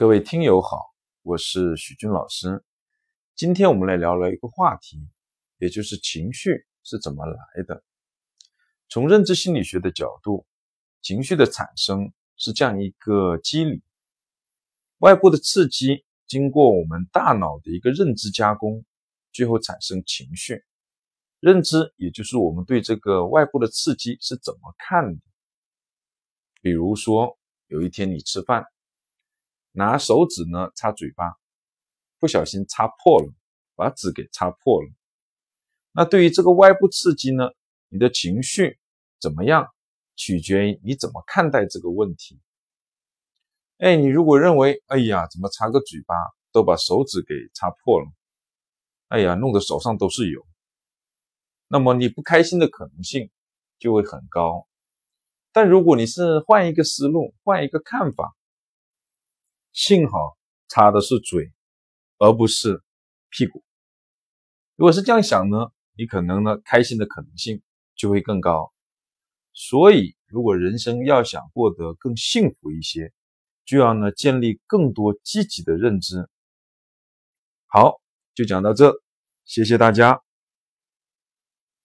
各位听友好，我是许军老师。今天我们来聊聊一个话题，也就是情绪是怎么来的。从认知心理学的角度，情绪的产生是这样一个机理：外部的刺激经过我们大脑的一个认知加工，最后产生情绪。认知也就是我们对这个外部的刺激是怎么看的。比如说，有一天你吃饭。拿手指呢擦嘴巴，不小心擦破了，把纸给擦破了。那对于这个外部刺激呢，你的情绪怎么样，取决于你怎么看待这个问题。哎，你如果认为，哎呀，怎么擦个嘴巴都把手指给擦破了，哎呀，弄得手上都是油，那么你不开心的可能性就会很高。但如果你是换一个思路，换一个看法。幸好擦的是嘴，而不是屁股。如果是这样想呢，你可能呢开心的可能性就会更高。所以，如果人生要想过得更幸福一些，就要呢建立更多积极的认知。好，就讲到这，谢谢大家。